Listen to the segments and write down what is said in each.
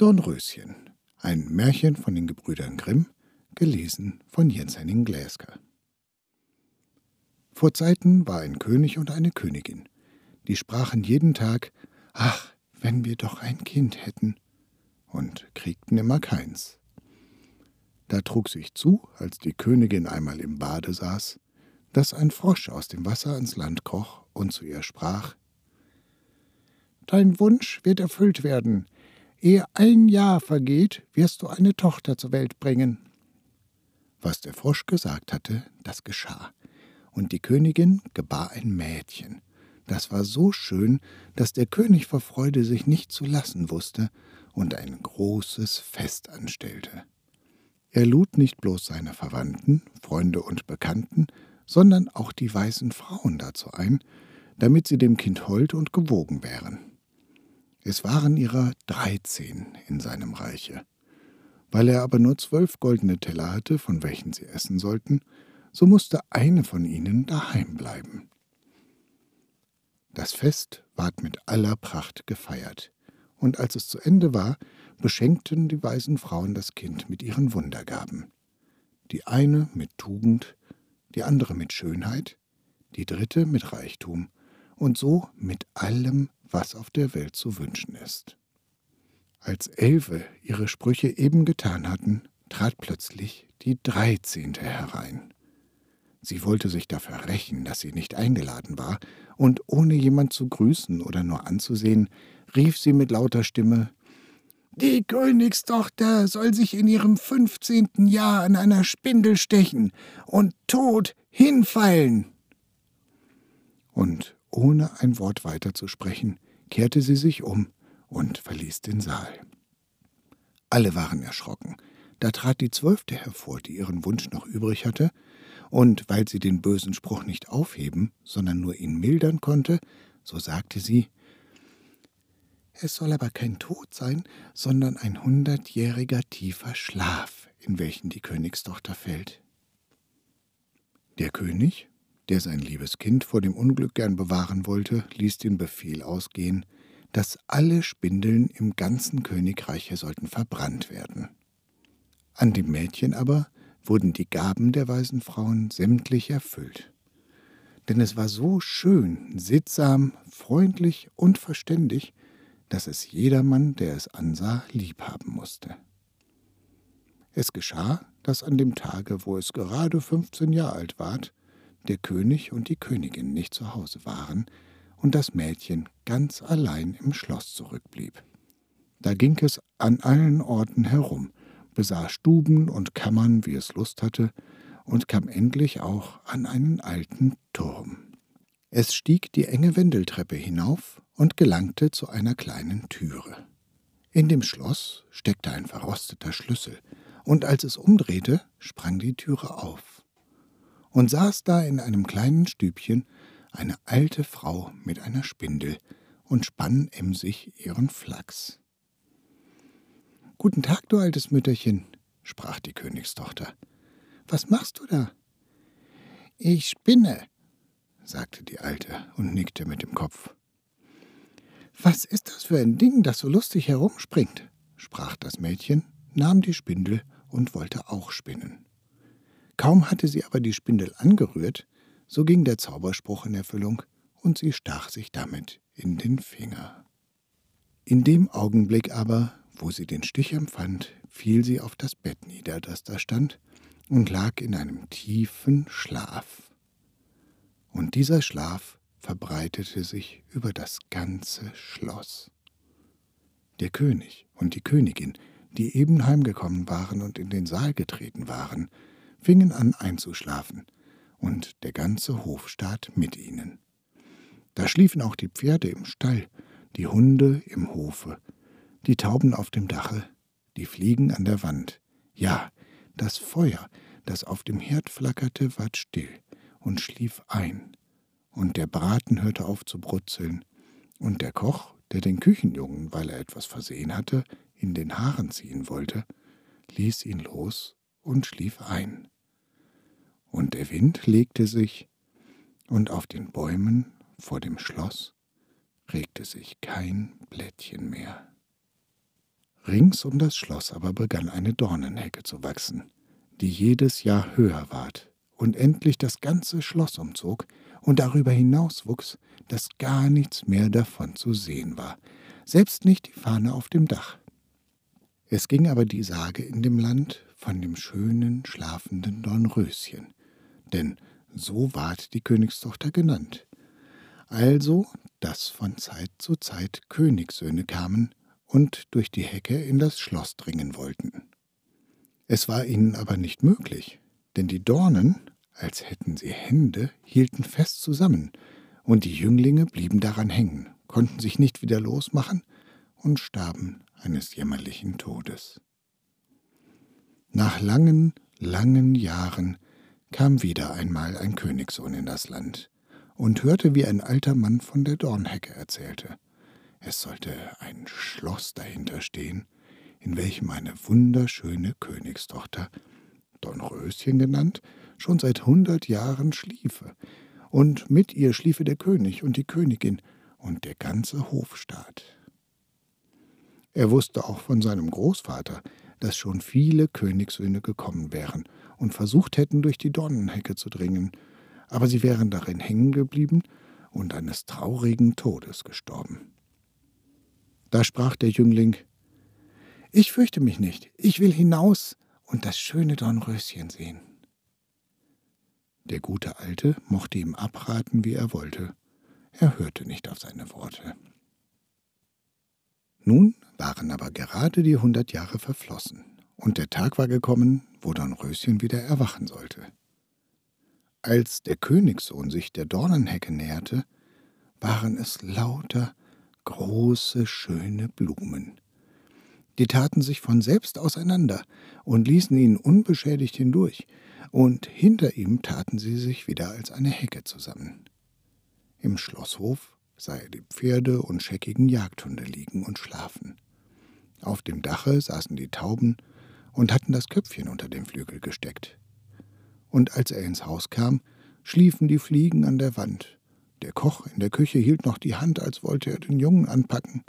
Dornröschen, ein Märchen von den Gebrüdern Grimm, gelesen von Jens Henning Gläsker. Vor Zeiten war ein König und eine Königin, die sprachen jeden Tag, ach, wenn wir doch ein Kind hätten, und kriegten immer keins. Da trug sich zu, als die Königin einmal im Bade saß, dass ein Frosch aus dem Wasser ans Land kroch und zu ihr sprach Dein Wunsch wird erfüllt werden, Ehe ein Jahr vergeht, wirst du eine Tochter zur Welt bringen. Was der Frosch gesagt hatte, das geschah. Und die Königin gebar ein Mädchen. Das war so schön, dass der König vor Freude sich nicht zu lassen wusste und ein großes Fest anstellte. Er lud nicht bloß seine Verwandten, Freunde und Bekannten, sondern auch die weißen Frauen dazu ein, damit sie dem Kind hold und gewogen wären. Es waren ihrer dreizehn in seinem Reiche. Weil er aber nur zwölf goldene Teller hatte, von welchen sie essen sollten, so musste eine von ihnen daheim bleiben. Das Fest ward mit aller Pracht gefeiert, und als es zu Ende war, beschenkten die weisen Frauen das Kind mit ihren Wundergaben. Die eine mit Tugend, die andere mit Schönheit, die dritte mit Reichtum, und so mit allem, was auf der Welt zu wünschen ist. Als Elfe ihre Sprüche eben getan hatten, trat plötzlich die Dreizehnte herein. Sie wollte sich dafür rächen, dass sie nicht eingeladen war, und ohne jemand zu grüßen oder nur anzusehen, rief sie mit lauter Stimme Die Königstochter soll sich in ihrem fünfzehnten Jahr an einer Spindel stechen und tot hinfallen. Und ohne ein Wort weiterzusprechen, kehrte sie sich um und verließ den Saal. Alle waren erschrocken. Da trat die Zwölfte hervor, die ihren Wunsch noch übrig hatte, und weil sie den bösen Spruch nicht aufheben, sondern nur ihn mildern konnte, so sagte sie, es soll aber kein Tod sein, sondern ein hundertjähriger tiefer Schlaf, in welchen die Königstochter fällt. Der König der sein liebes Kind vor dem Unglück gern bewahren wollte, ließ den Befehl ausgehen, dass alle Spindeln im ganzen Königreiche sollten verbrannt werden. An dem Mädchen aber wurden die Gaben der weisen Frauen sämtlich erfüllt. Denn es war so schön, sittsam, freundlich und verständig, dass es jedermann, der es ansah, liebhaben musste. Es geschah, dass an dem Tage, wo es gerade fünfzehn Jahre alt ward, der König und die Königin nicht zu Hause waren und das Mädchen ganz allein im Schloss zurückblieb. Da ging es an allen Orten herum, besah Stuben und Kammern, wie es Lust hatte, und kam endlich auch an einen alten Turm. Es stieg die enge Wendeltreppe hinauf und gelangte zu einer kleinen Türe. In dem Schloss steckte ein verrosteter Schlüssel, und als es umdrehte, sprang die Türe auf und saß da in einem kleinen Stübchen eine alte Frau mit einer Spindel und spann emsig ihren Flachs. Guten Tag, du altes Mütterchen, sprach die Königstochter. Was machst du da? Ich spinne, sagte die Alte und nickte mit dem Kopf. Was ist das für ein Ding, das so lustig herumspringt? sprach das Mädchen, nahm die Spindel und wollte auch spinnen. Kaum hatte sie aber die Spindel angerührt, so ging der Zauberspruch in Erfüllung, und sie stach sich damit in den Finger. In dem Augenblick aber, wo sie den Stich empfand, fiel sie auf das Bett nieder, das da stand, und lag in einem tiefen Schlaf. Und dieser Schlaf verbreitete sich über das ganze Schloss. Der König und die Königin, die eben heimgekommen waren und in den Saal getreten waren, fingen an einzuschlafen, und der ganze Hofstaat mit ihnen. Da schliefen auch die Pferde im Stall, die Hunde im Hofe, die Tauben auf dem Dache, die Fliegen an der Wand. Ja, das Feuer, das auf dem Herd flackerte, ward still und schlief ein. Und der Braten hörte auf zu brutzeln. Und der Koch, der den Küchenjungen, weil er etwas versehen hatte, in den Haaren ziehen wollte, ließ ihn los und schlief ein. Und der Wind legte sich, und auf den Bäumen vor dem Schloss regte sich kein Blättchen mehr. Rings um das Schloss aber begann eine Dornenhecke zu wachsen, die jedes Jahr höher ward und endlich das ganze Schloss umzog und darüber hinaus wuchs, dass gar nichts mehr davon zu sehen war, selbst nicht die Fahne auf dem Dach. Es ging aber die Sage in dem Land von dem schönen, schlafenden Dornröschen, denn so ward die Königstochter genannt. Also, dass von Zeit zu Zeit Königssöhne kamen und durch die Hecke in das Schloss dringen wollten. Es war ihnen aber nicht möglich, denn die Dornen, als hätten sie Hände, hielten fest zusammen, und die Jünglinge blieben daran hängen, konnten sich nicht wieder losmachen und starben eines jämmerlichen Todes. Nach langen, langen Jahren kam wieder einmal ein Königssohn in das Land und hörte, wie ein alter Mann von der Dornhecke erzählte. Es sollte ein Schloss dahinter stehen, in welchem eine wunderschöne Königstochter, Dornröschen genannt, schon seit hundert Jahren schliefe, und mit ihr schliefe der König und die Königin und der ganze Hofstaat. Er wusste auch von seinem Großvater, dass schon viele Königssöhne gekommen wären und versucht hätten, durch die Dornenhecke zu dringen, aber sie wären darin hängen geblieben und eines traurigen Todes gestorben. Da sprach der Jüngling Ich fürchte mich nicht, ich will hinaus und das schöne Dornröschen sehen. Der gute Alte mochte ihm abraten, wie er wollte, er hörte nicht auf seine Worte. Nun waren aber gerade die hundert Jahre verflossen, und der Tag war gekommen, wo Dornröschen wieder erwachen sollte. Als der Königssohn sich der Dornenhecke näherte, waren es lauter große, schöne Blumen. Die taten sich von selbst auseinander und ließen ihn unbeschädigt hindurch, und hinter ihm taten sie sich wieder als eine Hecke zusammen. Im Schlosshof sah er die Pferde und scheckigen Jagdhunde liegen und schlafen. Auf dem Dache saßen die Tauben und hatten das Köpfchen unter dem Flügel gesteckt. Und als er ins Haus kam, schliefen die Fliegen an der Wand. Der Koch in der Küche hielt noch die Hand, als wollte er den Jungen anpacken,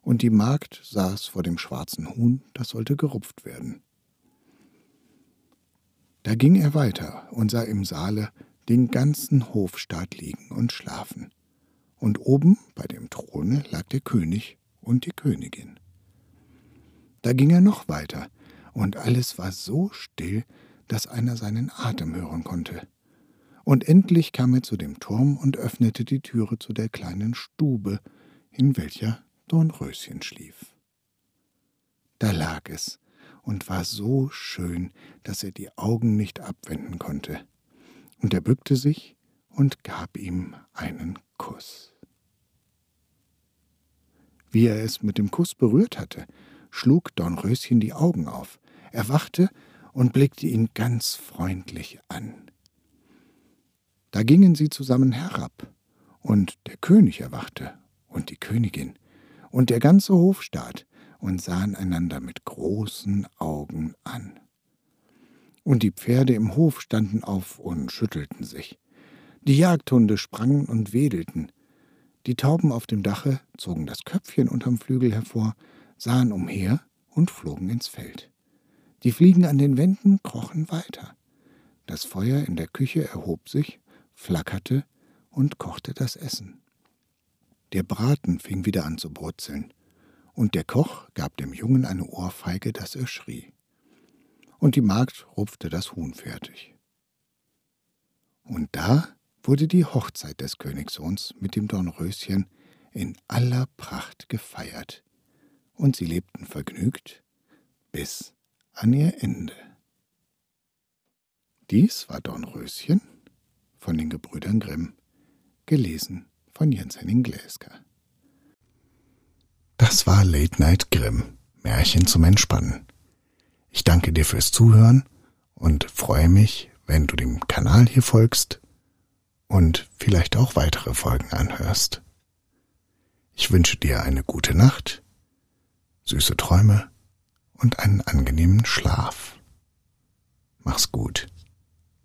und die Magd saß vor dem schwarzen Huhn, das sollte gerupft werden. Da ging er weiter und sah im Saale den ganzen Hofstaat liegen und schlafen. Und oben bei dem Throne lag der König und die Königin. Da ging er noch weiter, und alles war so still, dass einer seinen Atem hören konnte. Und endlich kam er zu dem Turm und öffnete die Türe zu der kleinen Stube, in welcher Dornröschen schlief. Da lag es und war so schön, dass er die Augen nicht abwenden konnte. Und er bückte sich und gab ihm einen Kuss. Wie er es mit dem Kuss berührt hatte, schlug Dornröschen die Augen auf, erwachte und blickte ihn ganz freundlich an. Da gingen sie zusammen herab, und der König erwachte und die Königin und der ganze Hofstaat und sahen einander mit großen Augen an. Und die Pferde im Hof standen auf und schüttelten sich. Die Jagdhunde sprangen und wedelten. Die Tauben auf dem Dache zogen das Köpfchen unterm Flügel hervor, sahen umher und flogen ins Feld. Die Fliegen an den Wänden krochen weiter. Das Feuer in der Küche erhob sich, flackerte und kochte das Essen. Der Braten fing wieder an zu brutzeln, und der Koch gab dem Jungen eine Ohrfeige, dass er schrie. Und die Magd rupfte das Huhn fertig. Und da wurde die Hochzeit des Königssohns mit dem Dornröschen in aller Pracht gefeiert, und sie lebten vergnügt bis an ihr Ende. Dies war Dornröschen von den Gebrüdern Grimm, gelesen von Jens Henning Gläsker. Das war Late Night Grimm, Märchen zum Entspannen. Ich danke dir fürs Zuhören und freue mich, wenn du dem Kanal hier folgst und vielleicht auch weitere Folgen anhörst. Ich wünsche dir eine gute Nacht, süße Träume und einen angenehmen Schlaf. Mach's gut.